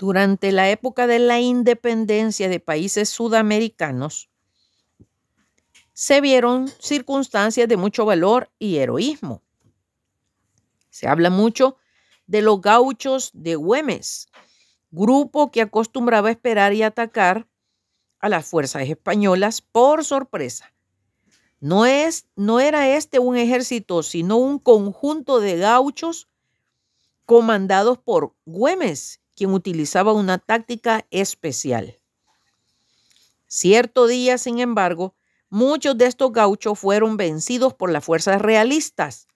Durante la época de la independencia de países sudamericanos, se vieron circunstancias de mucho valor y heroísmo. Se habla mucho de los gauchos de Güemes, grupo que acostumbraba esperar y atacar a las fuerzas españolas por sorpresa. No, es, no era este un ejército, sino un conjunto de gauchos comandados por Güemes, quien utilizaba una táctica especial. Cierto día, sin embargo, muchos de estos gauchos fueron vencidos por las fuerzas realistas.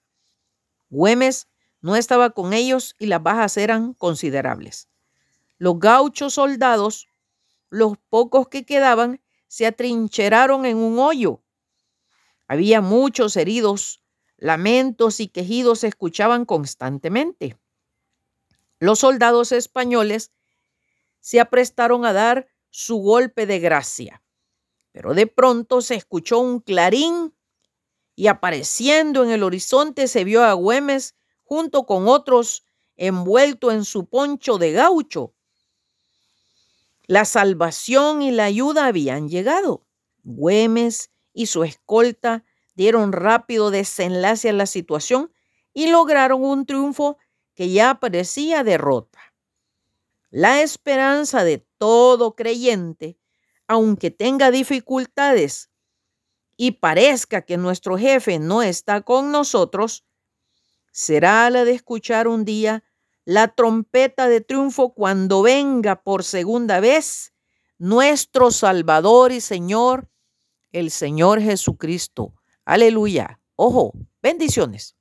Güemes no estaba con ellos y las bajas eran considerables. Los gauchos soldados, los pocos que quedaban, se atrincheraron en un hoyo. Había muchos heridos, lamentos y quejidos se escuchaban constantemente. Los soldados españoles se aprestaron a dar su golpe de gracia, pero de pronto se escuchó un clarín y apareciendo en el horizonte se vio a Güemes junto con otros envuelto en su poncho de gaucho. La salvación y la ayuda habían llegado. Güemes y su escolta dieron rápido desenlace a la situación y lograron un triunfo que ya parecía derrota. La esperanza de todo creyente, aunque tenga dificultades y parezca que nuestro jefe no está con nosotros, será la de escuchar un día la trompeta de triunfo cuando venga por segunda vez nuestro Salvador y Señor, el Señor Jesucristo. Aleluya. Ojo, bendiciones.